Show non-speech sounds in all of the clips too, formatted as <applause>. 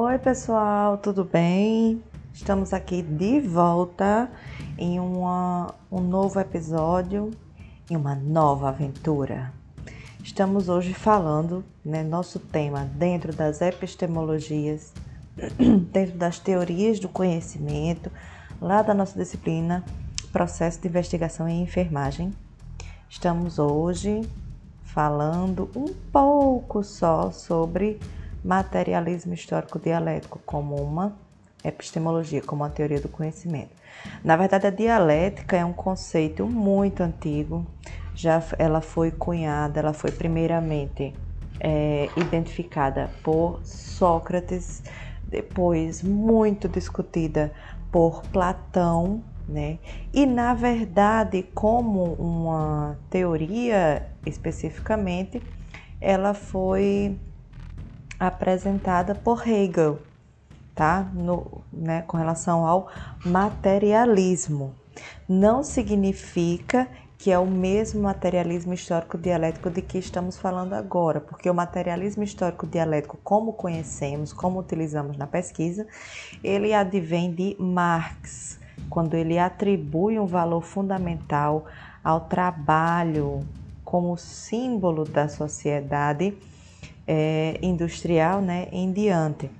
Oi, pessoal, tudo bem? Estamos aqui de volta em uma, um novo episódio, em uma nova aventura. Estamos hoje falando, né, nosso tema dentro das epistemologias, <clears throat> dentro das teorias do conhecimento, lá da nossa disciplina, processo de investigação em enfermagem. Estamos hoje falando um pouco só sobre materialismo histórico dialético como uma epistemologia, como uma teoria do conhecimento. Na verdade, a dialética é um conceito muito antigo. Já ela foi cunhada, ela foi primeiramente é, identificada por Sócrates, depois muito discutida por Platão, né? E na verdade, como uma teoria especificamente, ela foi apresentada por Hegel, tá? No, né, com relação ao materialismo. Não significa que é o mesmo materialismo histórico dialético de que estamos falando agora, porque o materialismo histórico dialético, como conhecemos, como utilizamos na pesquisa, ele advém de Marx, quando ele atribui um valor fundamental ao trabalho como símbolo da sociedade é, industrial né, em diante.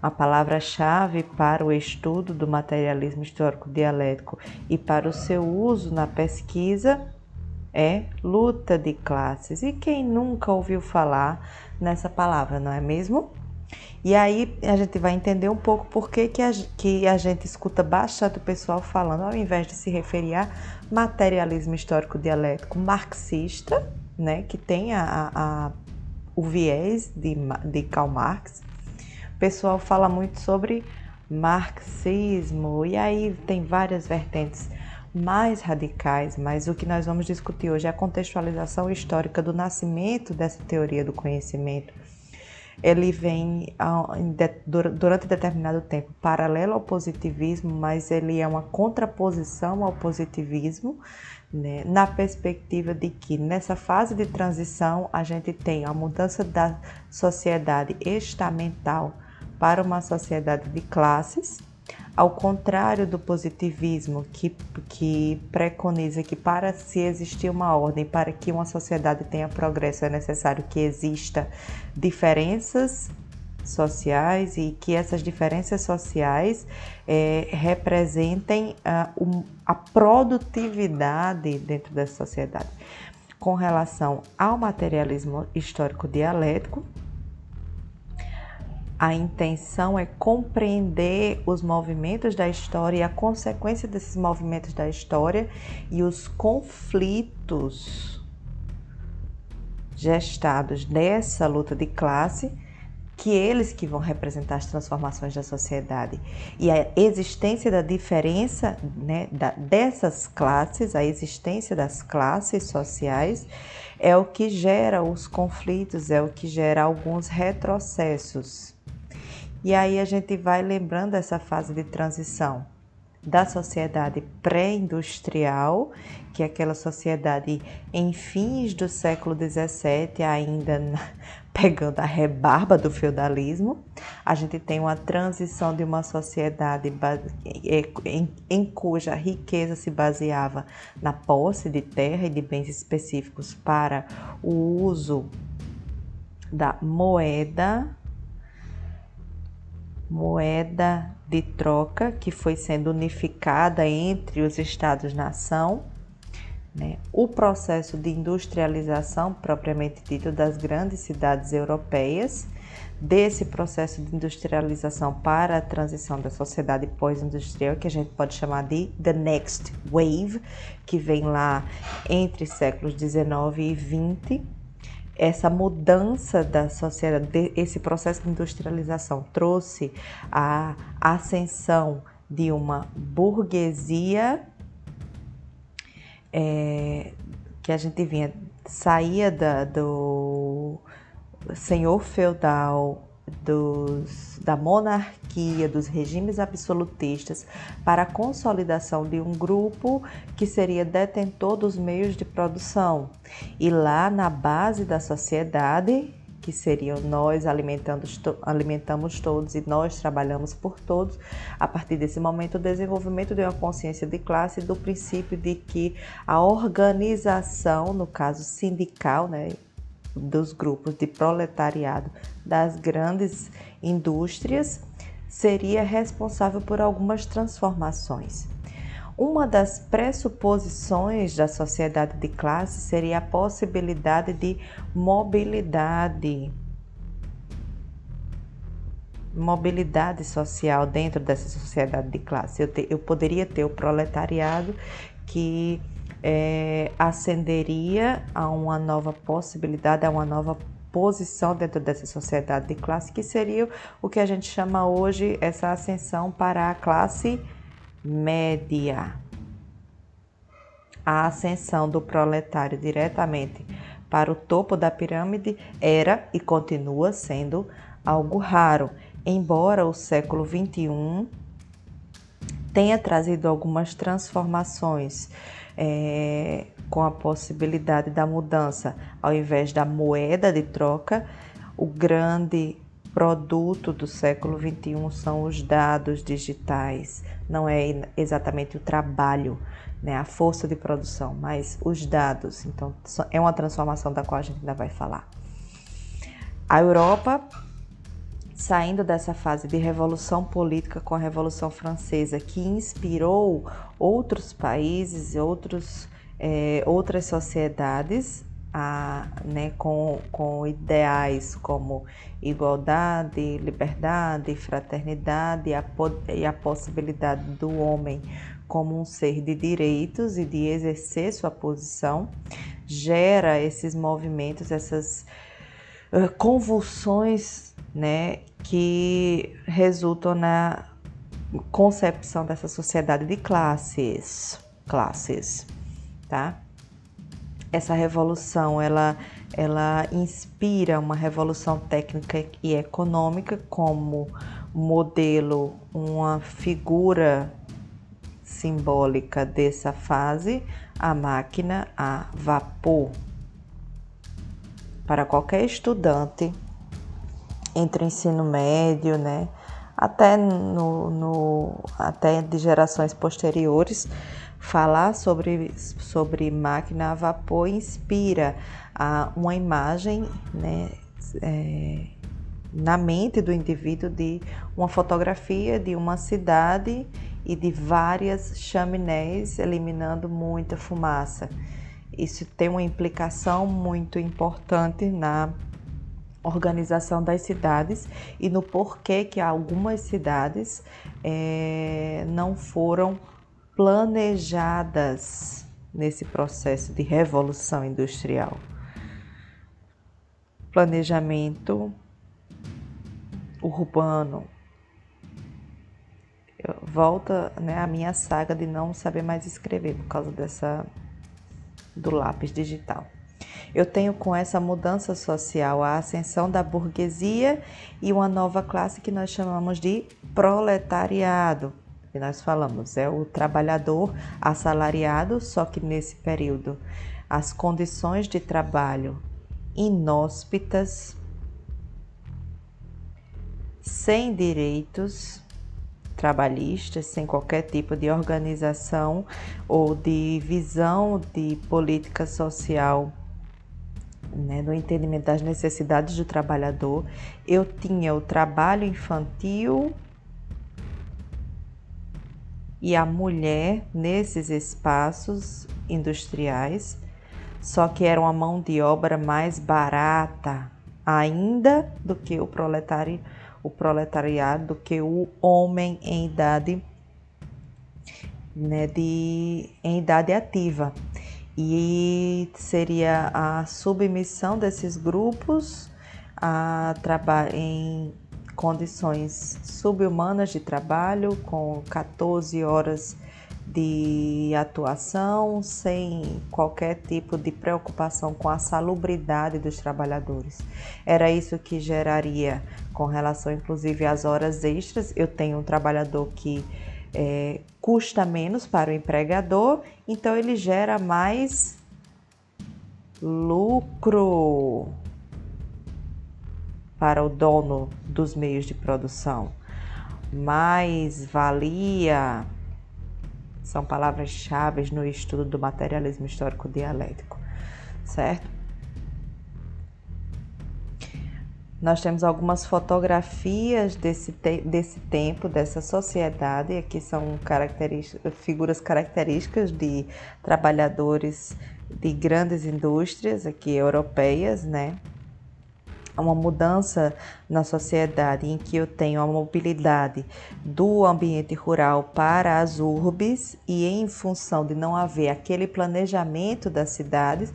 Uma palavra-chave para o estudo do materialismo histórico dialético e para o seu uso na pesquisa é luta de classes. E quem nunca ouviu falar nessa palavra, não é mesmo? E aí a gente vai entender um pouco por que, que, a, que a gente escuta bastante o pessoal falando, ao invés de se referir a materialismo histórico dialético marxista, né, que tem a, a o viés de, de Karl Marx. O pessoal fala muito sobre marxismo e aí tem várias vertentes mais radicais, mas o que nós vamos discutir hoje é a contextualização histórica do nascimento dessa teoria do conhecimento. Ele vem durante determinado tempo paralelo ao positivismo, mas ele é uma contraposição ao positivismo, né, na perspectiva de que nessa fase de transição a gente tem a mudança da sociedade estamental para uma sociedade de classes, ao contrário do positivismo que, que preconiza que para se existir uma ordem, para que uma sociedade tenha progresso, é necessário que exista diferenças sociais e que essas diferenças sociais é, representem a, um, a produtividade dentro da sociedade. Com relação ao materialismo histórico dialético, a intenção é compreender os movimentos da história e a consequência desses movimentos da história e os conflitos gestados dessa luta de classe que eles que vão representar as transformações da sociedade. E a existência da diferença né, da, dessas classes, a existência das classes sociais, é o que gera os conflitos, é o que gera alguns retrocessos. E aí a gente vai lembrando essa fase de transição da sociedade pré-industrial, que é aquela sociedade em fins do século XVII, ainda <laughs> pegando a rebarba do feudalismo. A gente tem uma transição de uma sociedade em cuja riqueza se baseava na posse de terra e de bens específicos para o uso da moeda moeda de troca que foi sendo unificada entre os estados-nação, né? o processo de industrialização propriamente dito das grandes cidades europeias, desse processo de industrialização para a transição da sociedade pós-industrial, que a gente pode chamar de The Next Wave, que vem lá entre séculos 19 e 20 essa mudança da sociedade, esse processo de industrialização trouxe a ascensão de uma burguesia é, que a gente vinha saía da, do senhor feudal dos, da monarquia, dos regimes absolutistas, para a consolidação de um grupo que seria detentor dos meios de produção. E lá na base da sociedade, que seriam nós alimentamos, todos e nós trabalhamos por todos. A partir desse momento, o desenvolvimento de uma consciência de classe do princípio de que a organização, no caso sindical, né, dos grupos de proletariado das grandes indústrias, seria responsável por algumas transformações. Uma das pressuposições da sociedade de classe seria a possibilidade de mobilidade. Mobilidade social dentro dessa sociedade de classe. Eu, te, eu poderia ter o proletariado que é, a uma nova possibilidade, a uma nova posição dentro dessa sociedade de classe, que seria o que a gente chama hoje essa ascensão para a classe média. A ascensão do proletário diretamente para o topo da pirâmide era e continua sendo algo raro, embora o século XXI tenha trazido algumas transformações é, com a possibilidade da mudança, ao invés da moeda de troca, o grande produto do século XXI são os dados digitais, não é exatamente o trabalho, né, a força de produção, mas os dados. Então, é uma transformação da qual a gente ainda vai falar. A Europa, saindo dessa fase de revolução política com a Revolução Francesa, que inspirou outros países, outros, é, outras sociedades a, né, com, com ideais como igualdade, liberdade, fraternidade e a, e a possibilidade do homem como um ser de direitos e de exercer sua posição, gera esses movimentos, essas uh, convulsões né, que resultam na concepção dessa sociedade de classes, classes, tá? essa revolução ela, ela inspira uma revolução técnica e econômica como modelo, uma figura simbólica dessa fase, a máquina a vapor. Para qualquer estudante entre ensino médio, né, até, no, no, até de gerações posteriores, Falar sobre, sobre máquina a vapor inspira a, uma imagem né, é, na mente do indivíduo de uma fotografia de uma cidade e de várias chaminés eliminando muita fumaça. Isso tem uma implicação muito importante na organização das cidades e no porquê que algumas cidades é, não foram planejadas nesse processo de revolução industrial. Planejamento urbano. Volta né, a minha saga de não saber mais escrever por causa dessa do lápis digital. Eu tenho com essa mudança social a ascensão da burguesia e uma nova classe que nós chamamos de proletariado, que nós falamos, é o trabalhador assalariado, só que nesse período as condições de trabalho inóspitas, sem direitos trabalhistas, sem qualquer tipo de organização ou de visão de política social né, no entendimento das necessidades do trabalhador. Eu tinha o trabalho infantil e a mulher nesses espaços industriais, só que era uma mão de obra mais barata ainda do que o proletário, o proletariado, do que o homem em idade né, de, em idade ativa. E seria a submissão desses grupos a trabalhar em condições subhumanas de trabalho, com 14 horas de atuação, sem qualquer tipo de preocupação com a salubridade dos trabalhadores. Era isso que geraria, com relação inclusive às horas extras. Eu tenho um trabalhador que é, custa menos para o empregador, então ele gera mais lucro para o dono dos meios de produção. Mais valia são palavras-chave no estudo do materialismo histórico dialético, certo? Nós temos algumas fotografias desse, te desse tempo, dessa sociedade. Aqui são figuras características de trabalhadores de grandes indústrias aqui europeias, né? Uma mudança na sociedade em que eu tenho a mobilidade do ambiente rural para as urbes e em função de não haver aquele planejamento das cidades,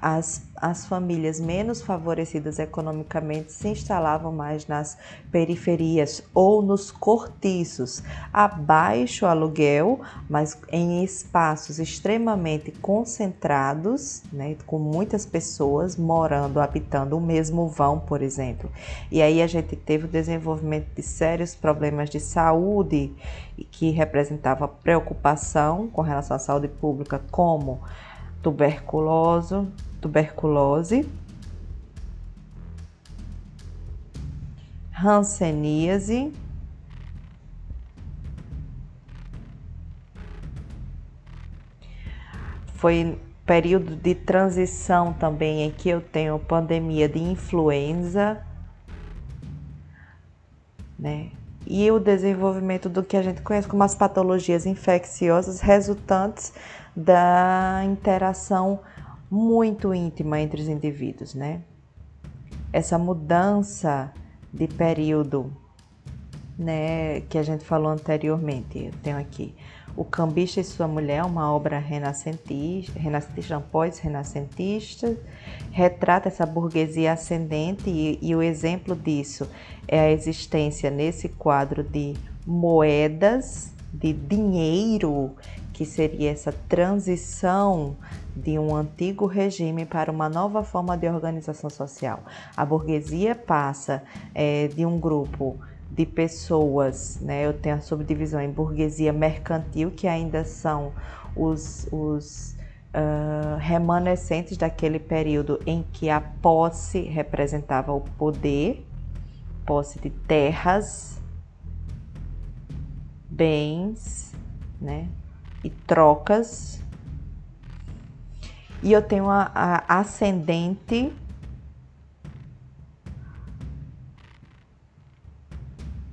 as, as famílias menos favorecidas economicamente se instalavam mais nas periferias ou nos cortiços, abaixo aluguel, mas em espaços extremamente concentrados, né, com muitas pessoas morando, habitando o mesmo vão, por exemplo. E aí a gente teve o desenvolvimento de sérios problemas de saúde que representava preocupação com relação à saúde pública, como tuberculose, tuberculose, hanseníase, foi período de transição também em que eu tenho pandemia de influenza, né? E o desenvolvimento do que a gente conhece como as patologias infecciosas resultantes da interação muito íntima entre os indivíduos, né? Essa mudança de período, né, que a gente falou anteriormente, eu tenho aqui o Cambista e Sua Mulher, uma obra renascentista, renascentista pós-renascentista, retrata essa burguesia ascendente e, e o exemplo disso é a existência nesse quadro de moedas, de dinheiro, que seria essa transição de um antigo regime para uma nova forma de organização social. A burguesia passa é, de um grupo de pessoas, né? Eu tenho a subdivisão em burguesia mercantil, que ainda são os, os uh, remanescentes daquele período em que a posse representava o poder, posse de terras, bens, né? E trocas e eu tenho a, a ascendente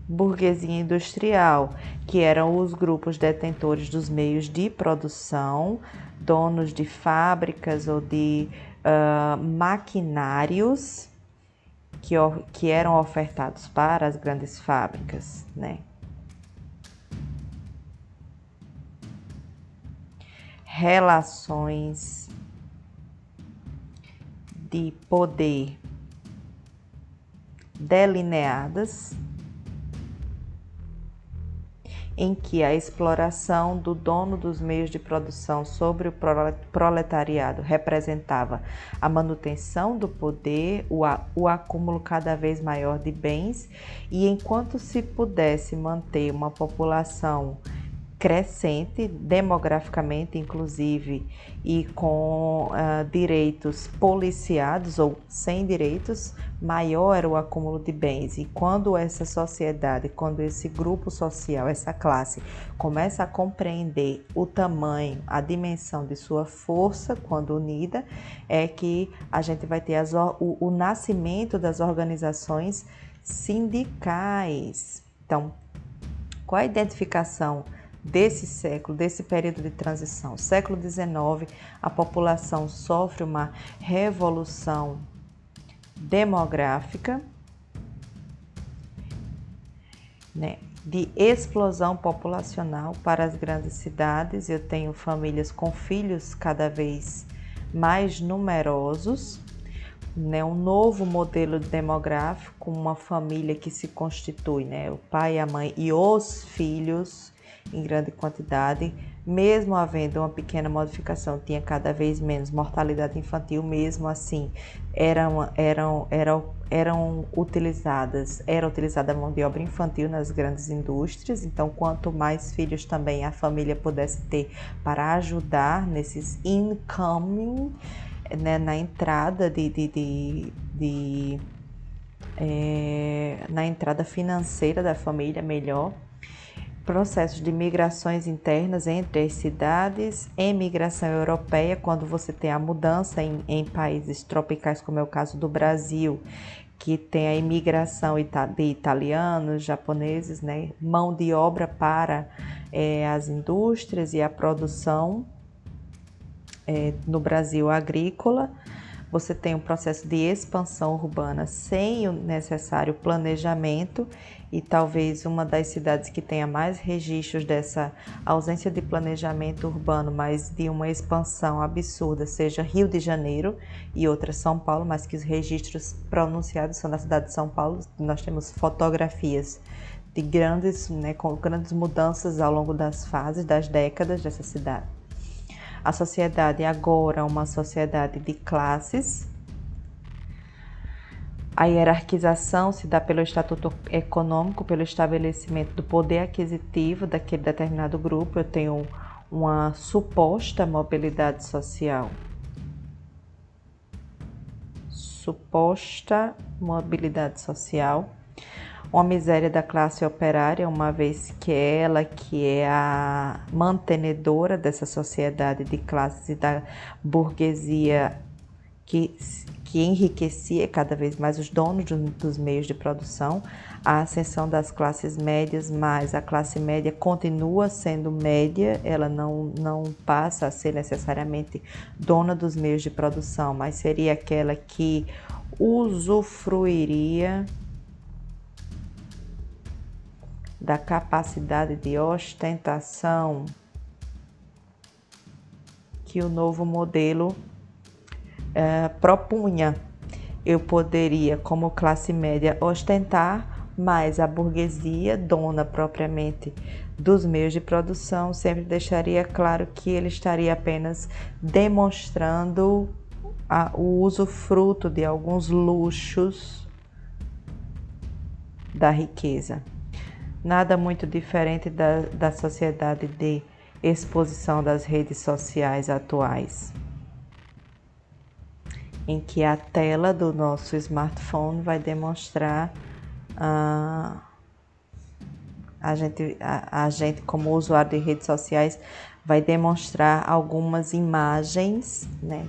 burguesia industrial, que eram os grupos detentores dos meios de produção, donos de fábricas ou de uh, maquinários que, que eram ofertados para as grandes fábricas, né? Relações de poder delineadas em que a exploração do dono dos meios de produção sobre o proletariado representava a manutenção do poder, o, o acúmulo cada vez maior de bens, e enquanto se pudesse manter uma população crescente demograficamente, inclusive, e com uh, direitos policiados ou sem direitos, maior era o acúmulo de bens. E quando essa sociedade, quando esse grupo social, essa classe começa a compreender o tamanho, a dimensão de sua força quando unida, é que a gente vai ter as, o, o nascimento das organizações sindicais. Então, qual a identificação? Desse século, desse período de transição. Século XIX, a população sofre uma revolução demográfica, né, de explosão populacional para as grandes cidades. Eu tenho famílias com filhos cada vez mais numerosos, né, um novo modelo demográfico, uma família que se constitui, né, o pai, a mãe e os filhos em grande quantidade, mesmo havendo uma pequena modificação, tinha cada vez menos mortalidade infantil, mesmo assim eram, eram, eram, eram utilizadas, era utilizada mão de obra infantil nas grandes indústrias, então quanto mais filhos também a família pudesse ter para ajudar nesses incoming, né, na entrada de, de, de, de é, na entrada financeira da família melhor, processos de migrações internas entre as cidades, emigração europeia, quando você tem a mudança em, em países tropicais, como é o caso do Brasil, que tem a imigração de italianos, japoneses, né, mão de obra para é, as indústrias e a produção é, no Brasil agrícola você tem um processo de expansão urbana sem o necessário planejamento e talvez uma das cidades que tenha mais registros dessa ausência de planejamento urbano, mas de uma expansão absurda, seja Rio de Janeiro e outra São Paulo, mas que os registros pronunciados são da cidade de São Paulo. Nós temos fotografias de grandes, né, com grandes mudanças ao longo das fases, das décadas dessa cidade. A sociedade agora é uma sociedade de classes. A hierarquização se dá pelo estatuto econômico, pelo estabelecimento do poder aquisitivo daquele determinado grupo. Eu tenho uma suposta mobilidade social. Suposta mobilidade social uma miséria da classe operária, uma vez que ela que é a mantenedora dessa sociedade de classes e da burguesia que, que enriquecia cada vez mais os donos dos meios de produção, a ascensão das classes médias, mas a classe média continua sendo média, ela não, não passa a ser necessariamente dona dos meios de produção, mas seria aquela que usufruiria da capacidade de ostentação que o novo modelo é, propunha. Eu poderia, como classe média, ostentar, mas a burguesia, dona propriamente dos meios de produção, sempre deixaria claro que ele estaria apenas demonstrando a, o uso fruto de alguns luxos da riqueza nada muito diferente da, da sociedade de exposição das redes sociais atuais, em que a tela do nosso smartphone vai demonstrar uh, a, gente, a, a gente, como usuário de redes sociais, vai demonstrar algumas imagens, né?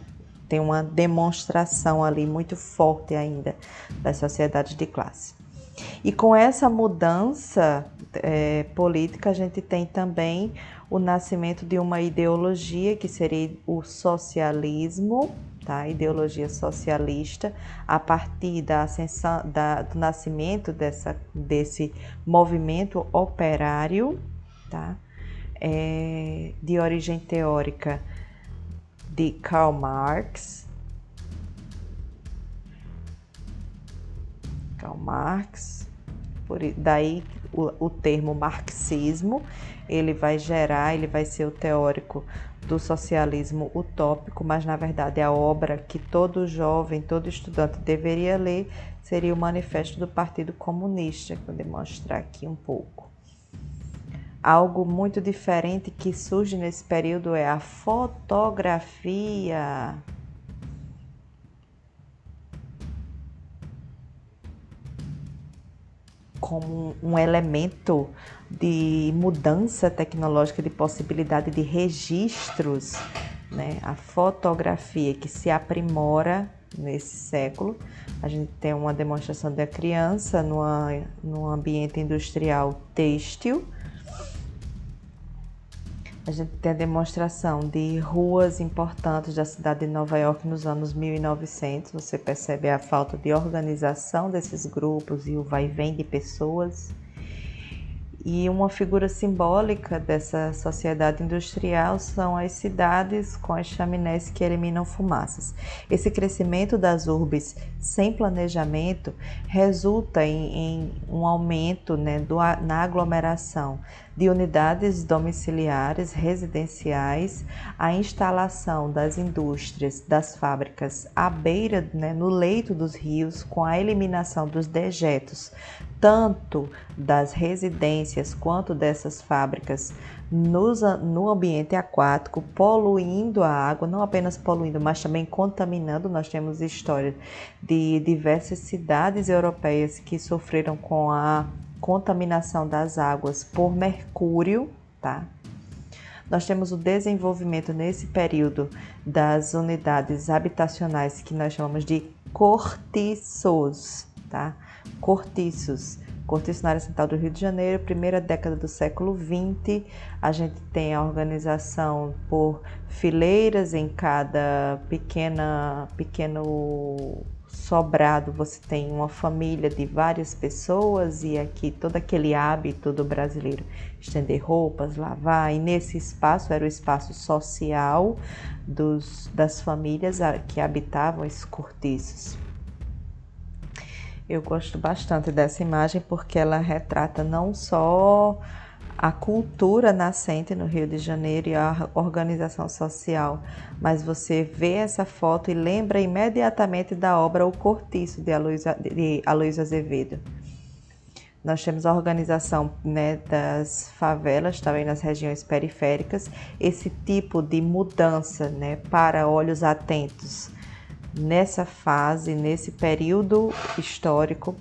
Tem uma demonstração ali muito forte ainda das sociedades de classe. E com essa mudança é, política, a gente tem também o nascimento de uma ideologia que seria o socialismo, tá? ideologia socialista, a partir da ascensão, da, do nascimento dessa, desse movimento operário, tá? É, de origem teórica de Karl Marx, Karl Marx, por daí o, o termo marxismo, ele vai gerar, ele vai ser o teórico do socialismo utópico, mas na verdade a obra que todo jovem, todo estudante deveria ler seria o Manifesto do Partido Comunista, que eu vou demonstrar aqui um pouco. Algo muito diferente que surge nesse período é a fotografia. Como um elemento de mudança tecnológica, de possibilidade de registros, né? a fotografia que se aprimora nesse século. A gente tem uma demonstração da criança numa, num ambiente industrial têxtil, a gente tem a demonstração de ruas importantes da cidade de Nova York nos anos 1900. Você percebe a falta de organização desses grupos e o vai e vem de pessoas. E uma figura simbólica dessa sociedade industrial são as cidades com as chaminés que eliminam fumaças. Esse crescimento das urbes sem planejamento resulta em, em um aumento né, do, na aglomeração de unidades domiciliares residenciais, a instalação das indústrias, das fábricas à beira, né, no leito dos rios, com a eliminação dos dejetos, tanto das residências quanto dessas fábricas nos, no ambiente aquático, poluindo a água, não apenas poluindo, mas também contaminando. Nós temos história de diversas cidades europeias que sofreram com a contaminação das águas por mercúrio, tá? Nós temos o desenvolvimento nesse período das unidades habitacionais que nós chamamos de cortiços, tá? Cortiços. Cortiço na área central do Rio de Janeiro, primeira década do século XX. A gente tem a organização por fileiras em cada pequena, pequeno sobrado você tem uma família de várias pessoas e aqui todo aquele hábito do brasileiro estender roupas, lavar e nesse espaço era o espaço social dos, das famílias que habitavam esses cortiços. Eu gosto bastante dessa imagem porque ela retrata não só a cultura nascente no Rio de Janeiro e a organização social, mas você vê essa foto e lembra imediatamente da obra O Cortiço de Aloysio Azevedo. Nós temos a organização né, das favelas, também nas regiões periféricas, esse tipo de mudança né, para olhos atentos. Nessa fase, nesse período histórico,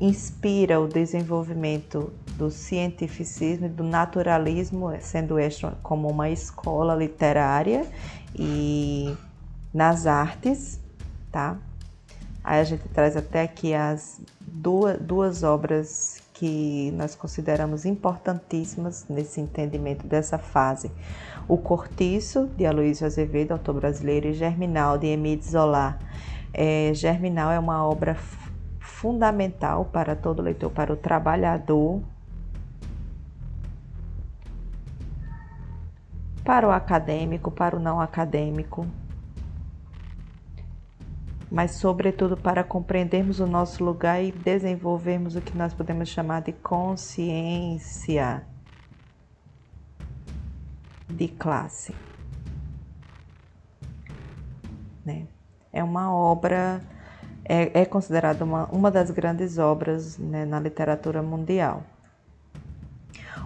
inspira o desenvolvimento do cientificismo e do naturalismo, sendo esta como uma escola literária e nas artes, tá? Aí a gente traz até aqui as duas, duas obras que nós consideramos importantíssimas nesse entendimento dessa fase. O Cortiço, de Aloysio Azevedo, autor brasileiro, e Germinal, de Emile Zola. É, Germinal é uma obra fundamental para todo leitor, para o trabalhador, para o acadêmico, para o não acadêmico, mas, sobretudo, para compreendermos o nosso lugar e desenvolvermos o que nós podemos chamar de consciência de classe. Né? É uma obra, é, é considerada uma, uma das grandes obras né, na literatura mundial.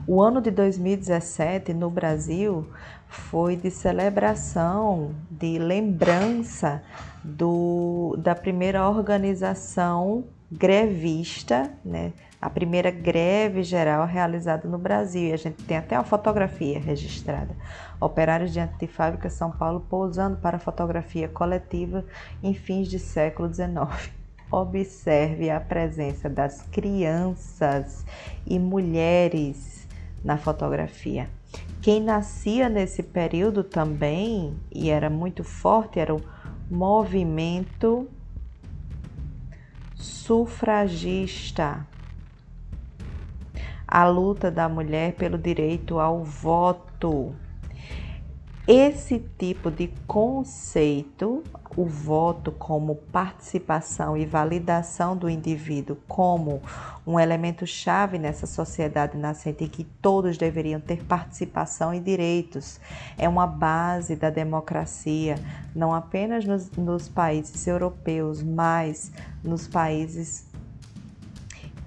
O ano de 2017 no Brasil foi de celebração, de lembrança do, da primeira organização grevista, né? A primeira greve geral realizada no Brasil. E a gente tem até uma fotografia registrada. Operários diante de fábrica São Paulo pousando para fotografia coletiva em fins de século XIX. Observe a presença das crianças e mulheres na fotografia. Quem nascia nesse período também e era muito forte era o movimento sufragista. A luta da mulher pelo direito ao voto. Esse tipo de conceito, o voto como participação e validação do indivíduo como um elemento chave nessa sociedade nascente em que todos deveriam ter participação e direitos, é uma base da democracia, não apenas nos, nos países europeus, mas nos países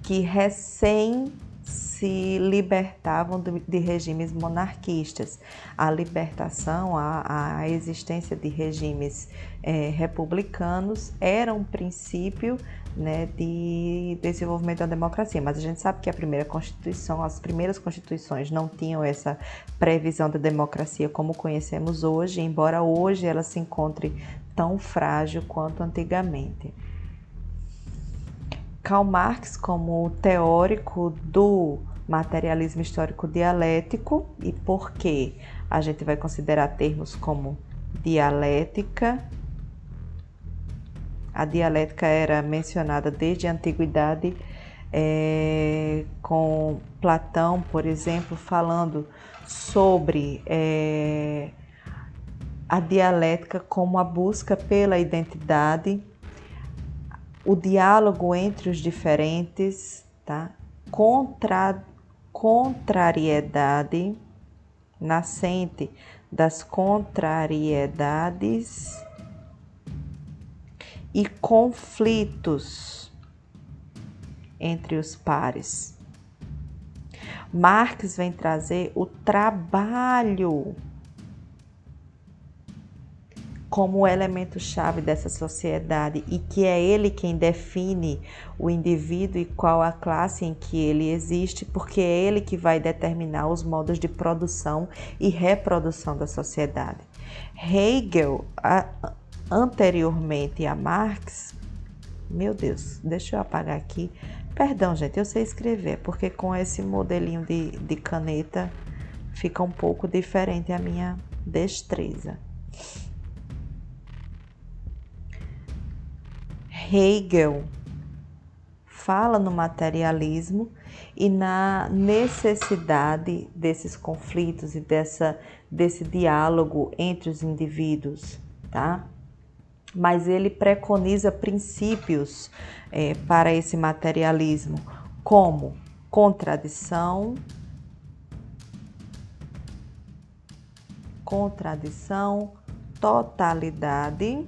que recém se libertavam de regimes monarquistas. A libertação, a, a existência de regimes é, republicanos era um princípio né, de desenvolvimento da democracia, mas a gente sabe que a primeira constituição, as primeiras constituições não tinham essa previsão da democracia como conhecemos hoje, embora hoje ela se encontre tão frágil quanto antigamente. Karl Marx, como teórico do materialismo histórico dialético, e por que a gente vai considerar termos como dialética. A dialética era mencionada desde a antiguidade, é, com Platão, por exemplo, falando sobre é, a dialética como a busca pela identidade, o diálogo entre os diferentes, tá? Contra contrariedade, nascente das contrariedades e conflitos entre os pares. Marx vem trazer o trabalho como elemento-chave dessa sociedade e que é ele quem define o indivíduo e qual a classe em que ele existe, porque é ele que vai determinar os modos de produção e reprodução da sociedade. Hegel, a, anteriormente a Marx, meu Deus, deixa eu apagar aqui. Perdão, gente, eu sei escrever, porque com esse modelinho de, de caneta fica um pouco diferente a minha destreza. Hegel fala no materialismo e na necessidade desses conflitos e dessa, desse diálogo entre os indivíduos, tá? Mas ele preconiza princípios é, para esse materialismo, como contradição, contradição, totalidade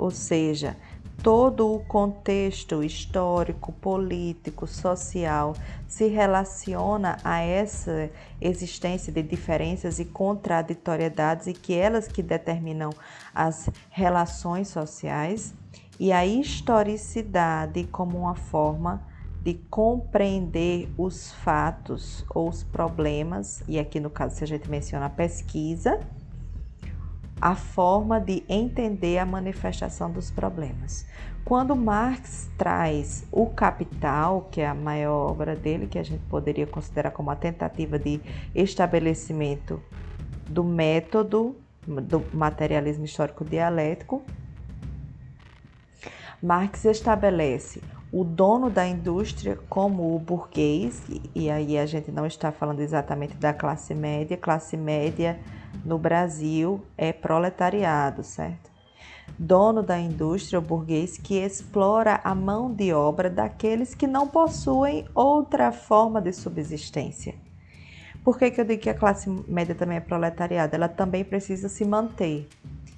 ou seja, todo o contexto histórico, político, social se relaciona a essa existência de diferenças e contraditoriedades e que elas que determinam as relações sociais. E a historicidade como uma forma de compreender os fatos ou os problemas, e aqui no caso se a gente menciona a pesquisa, a forma de entender a manifestação dos problemas. Quando Marx traz o Capital, que é a maior obra dele, que a gente poderia considerar como a tentativa de estabelecimento do método do materialismo histórico dialético, Marx estabelece o dono da indústria como o burguês, e aí a gente não está falando exatamente da classe média, classe média no Brasil é proletariado, certo? Dono da indústria, o burguês que explora a mão de obra daqueles que não possuem outra forma de subsistência. Por que, que eu digo que a classe média também é proletariada? Ela também precisa se manter.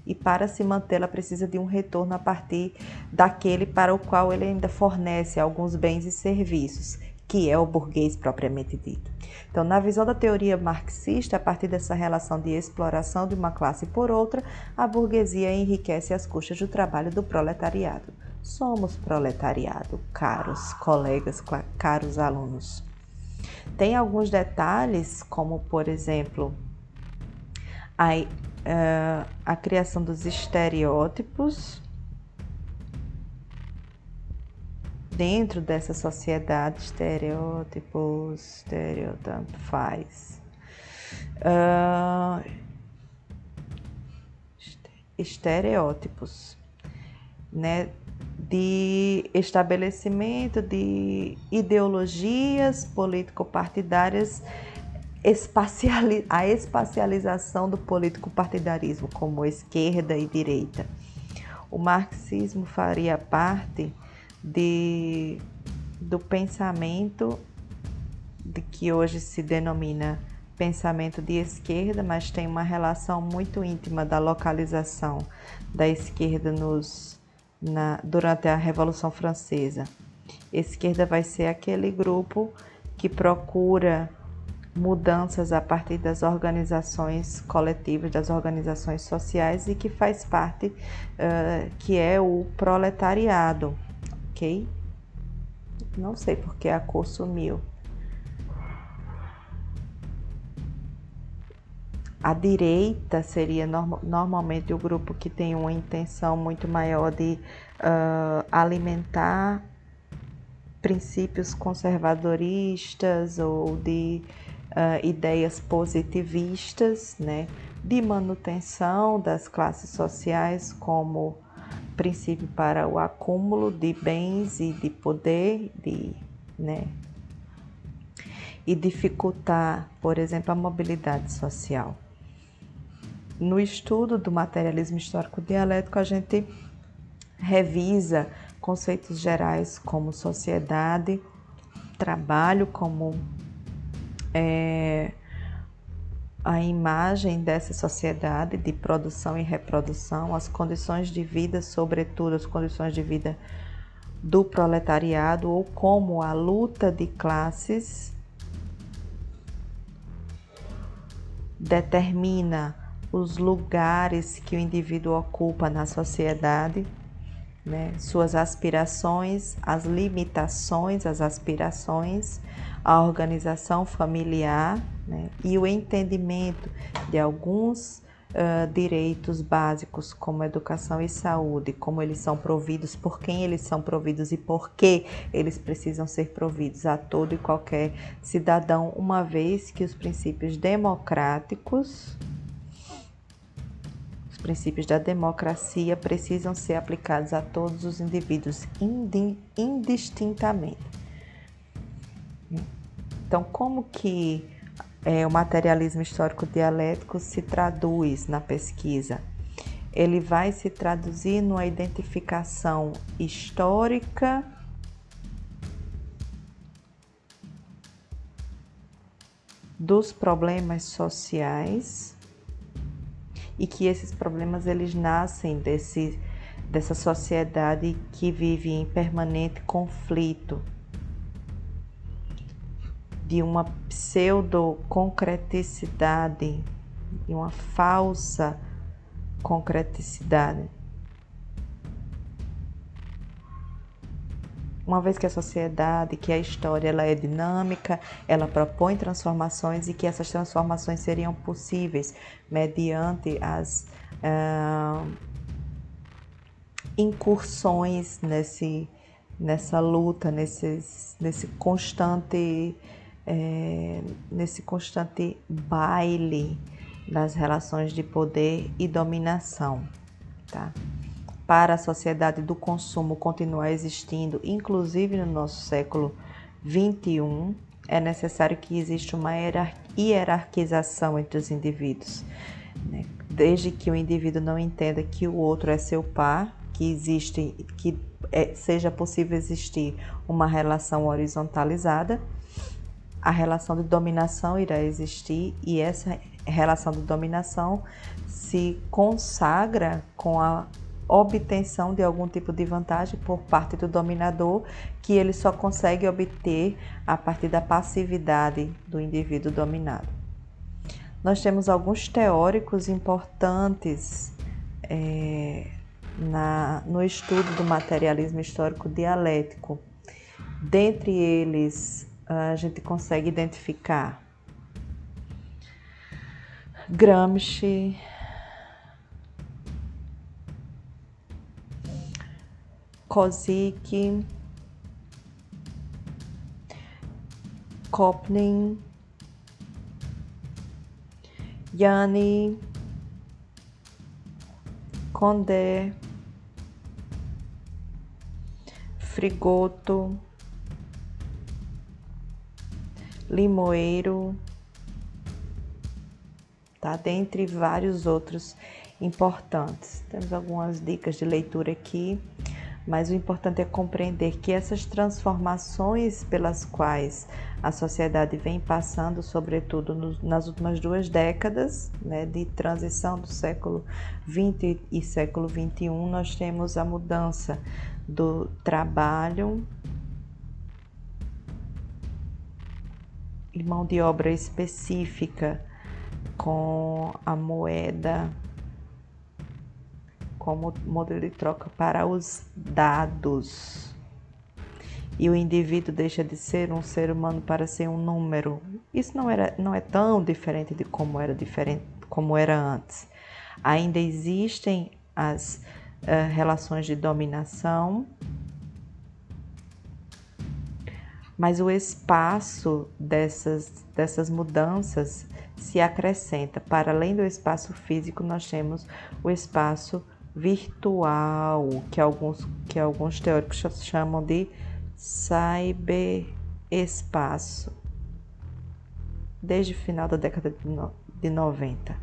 E para se manter, ela precisa de um retorno a partir daquele para o qual ele ainda fornece alguns bens e serviços, que é o burguês propriamente dito. Então, na visão da teoria marxista, a partir dessa relação de exploração de uma classe por outra, a burguesia enriquece as custas do trabalho do proletariado. Somos proletariado, caros colegas, caros alunos. Tem alguns detalhes, como por exemplo, a, uh, a criação dos estereótipos dentro dessa sociedade, estereótipos, estereotanto tanto faz. Uh, estereótipos, né? De estabelecimento de ideologias político-partidárias, espaciali a espacialização do político-partidarismo como esquerda e direita. O marxismo faria parte de, do pensamento de que hoje se denomina pensamento de esquerda, mas tem uma relação muito íntima da localização da esquerda nos, na, durante a Revolução Francesa. Esquerda vai ser aquele grupo que procura mudanças a partir das organizações coletivas, das organizações sociais e que faz parte, uh, que é o proletariado Não sei porque a cor sumiu. A direita seria norm normalmente o grupo que tem uma intenção muito maior de uh, alimentar princípios conservadoristas ou de uh, ideias positivistas, né, de manutenção das classes sociais como princípio para o acúmulo de bens e de poder, de, né, e dificultar, por exemplo, a mobilidade social. No estudo do materialismo histórico dialético, a gente revisa conceitos gerais como sociedade, trabalho como é, a imagem dessa sociedade de produção e reprodução, as condições de vida, sobretudo as condições de vida do proletariado, ou como a luta de classes determina os lugares que o indivíduo ocupa na sociedade, né? suas aspirações, as limitações, as aspirações, a organização familiar né? e o entendimento de alguns uh, direitos básicos, como educação e saúde, como eles são providos, por quem eles são providos e por que eles precisam ser providos a todo e qualquer cidadão, uma vez que os princípios democráticos os princípios da democracia precisam ser aplicados a todos os indivíduos indistintamente. Então, como que é, o materialismo histórico dialético se traduz na pesquisa? Ele vai se traduzir numa identificação histórica dos problemas sociais e que esses problemas eles nascem desse, dessa sociedade que vive em permanente conflito de uma pseudo-concreticidade, de uma falsa concreticidade. Uma vez que a sociedade, que a história ela é dinâmica, ela propõe transformações e que essas transformações seriam possíveis mediante as uh, incursões nesse, nessa luta, nesses, nesse constante é, nesse constante baile das relações de poder e dominação. Tá? Para a sociedade do consumo continuar existindo, inclusive no nosso século 21, é necessário que exista uma hierarquização entre os indivíduos. Né? Desde que o indivíduo não entenda que o outro é seu par, que existe, que é, seja possível existir uma relação horizontalizada, a relação de dominação irá existir e essa relação de dominação se consagra com a obtenção de algum tipo de vantagem por parte do dominador que ele só consegue obter a partir da passividade do indivíduo dominado. Nós temos alguns teóricos importantes é, na, no estudo do materialismo histórico dialético. Dentre eles, a gente consegue identificar Gramsci, Kozik, Kopnin, Yanni, Condé, Frigoto, limoeiro, tá? Dentre vários outros importantes. Temos algumas dicas de leitura aqui, mas o importante é compreender que essas transformações pelas quais a sociedade vem passando, sobretudo nas últimas duas décadas, né, de transição do século XX e século XXI, nós temos a mudança do trabalho e mão de obra específica com a moeda como modelo de troca para os dados. E o indivíduo deixa de ser um ser humano para ser um número. Isso não, era, não é tão diferente de como era diferente como era antes. Ainda existem as uh, relações de dominação mas o espaço dessas, dessas mudanças se acrescenta. Para além do espaço físico, nós temos o espaço virtual, que alguns, que alguns teóricos chamam de cyberespaço, desde o final da década de 90.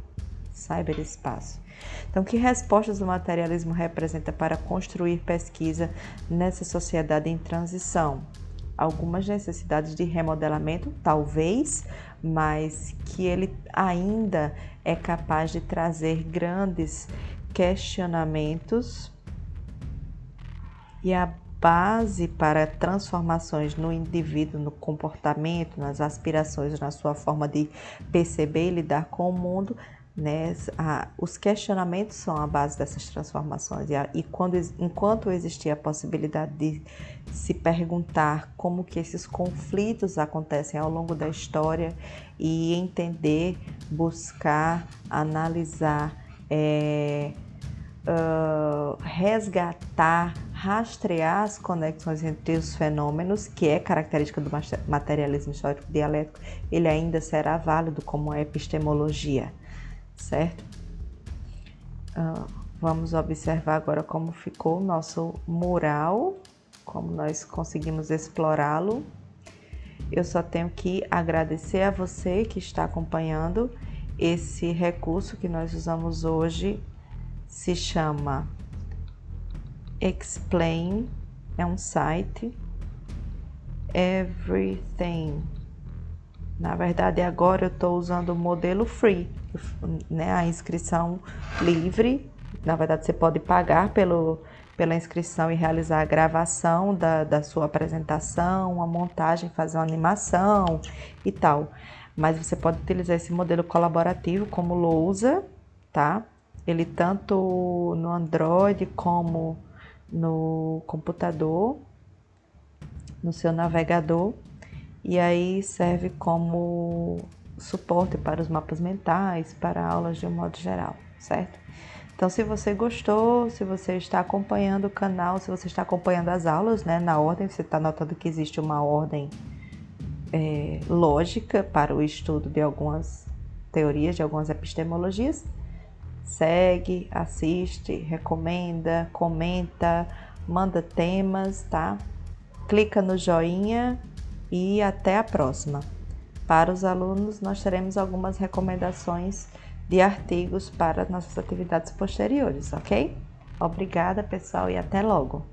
Cyberespaço. Então, que respostas o materialismo representa para construir pesquisa nessa sociedade em transição? Algumas necessidades de remodelamento, talvez, mas que ele ainda é capaz de trazer grandes questionamentos. E a base para transformações no indivíduo, no comportamento, nas aspirações, na sua forma de perceber e lidar com o mundo, né? os questionamentos são a base dessas transformações. E, e quando, enquanto existia a possibilidade de se perguntar como que esses conflitos acontecem ao longo da história e entender, buscar, analisar, é, uh, resgatar, rastrear as conexões entre os fenômenos, que é característica do materialismo histórico dialético, ele ainda será válido como epistemologia, certo? Uh, vamos observar agora como ficou o nosso mural, como nós conseguimos explorá-lo. Eu só tenho que agradecer a você que está acompanhando esse recurso que nós usamos hoje se chama Explain, é um site. Everything. Na verdade, agora eu estou usando o modelo free, né? A inscrição livre. Na verdade, você pode pagar pelo, pela inscrição e realizar a gravação da, da sua apresentação, a montagem, fazer uma animação e tal. Mas você pode utilizar esse modelo colaborativo como Lousa, tá? Ele tanto no Android como no computador, no seu navegador, e aí serve como suporte para os mapas mentais, para aulas de um modo geral, certo? Então, se você gostou, se você está acompanhando o canal, se você está acompanhando as aulas, né, na ordem, você está notando que existe uma ordem é, lógica para o estudo de algumas teorias, de algumas epistemologias, segue, assiste, recomenda, comenta, manda temas, tá? Clica no joinha e até a próxima. Para os alunos, nós teremos algumas recomendações de artigos para nossas atividades posteriores, ok? Obrigada, pessoal, e até logo!